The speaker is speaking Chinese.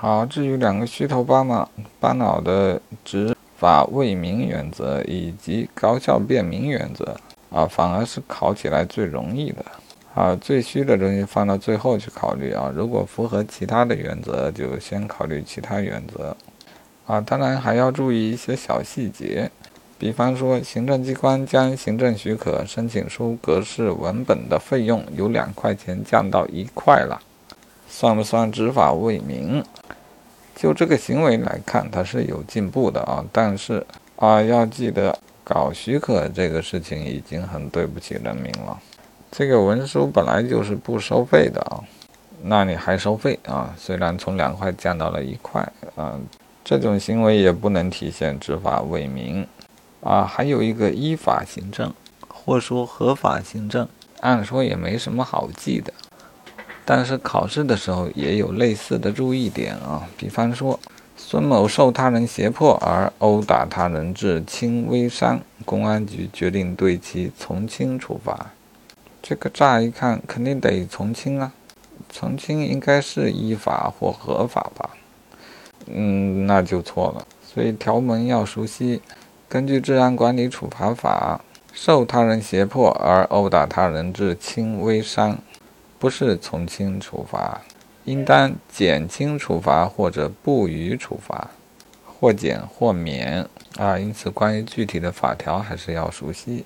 好，至于两个虚头巴脑巴脑的执法为民原则以及高效便民原则啊，反而是考起来最容易的。啊，最虚的东西放到最后去考虑啊。如果符合其他的原则，就先考虑其他原则。啊，当然还要注意一些小细节，比方说，行政机关将行政许可申请书格式文本的费用由两块钱降到一块了，算不算执法为民？就这个行为来看，它是有进步的啊。但是啊，要记得搞许可这个事情已经很对不起人民了。这个文书本来就是不收费的啊，那你还收费啊？虽然从两块降到了一块啊，这种行为也不能体现执法为民啊。还有一个依法行政，或说合法行政，按说也没什么好记的，但是考试的时候也有类似的注意点啊。比方说，孙某受他人胁迫而殴打他人致轻微伤，公安局决定对其从轻处罚。这个乍一看肯定得从轻啊，从轻应该是依法或合法吧？嗯，那就错了。所以条文要熟悉。根据《治安管理处罚法》，受他人胁迫而殴打他人致轻微伤，不是从轻处罚，应当减轻处罚或者不予处罚，或减或免啊。因此，关于具体的法条还是要熟悉。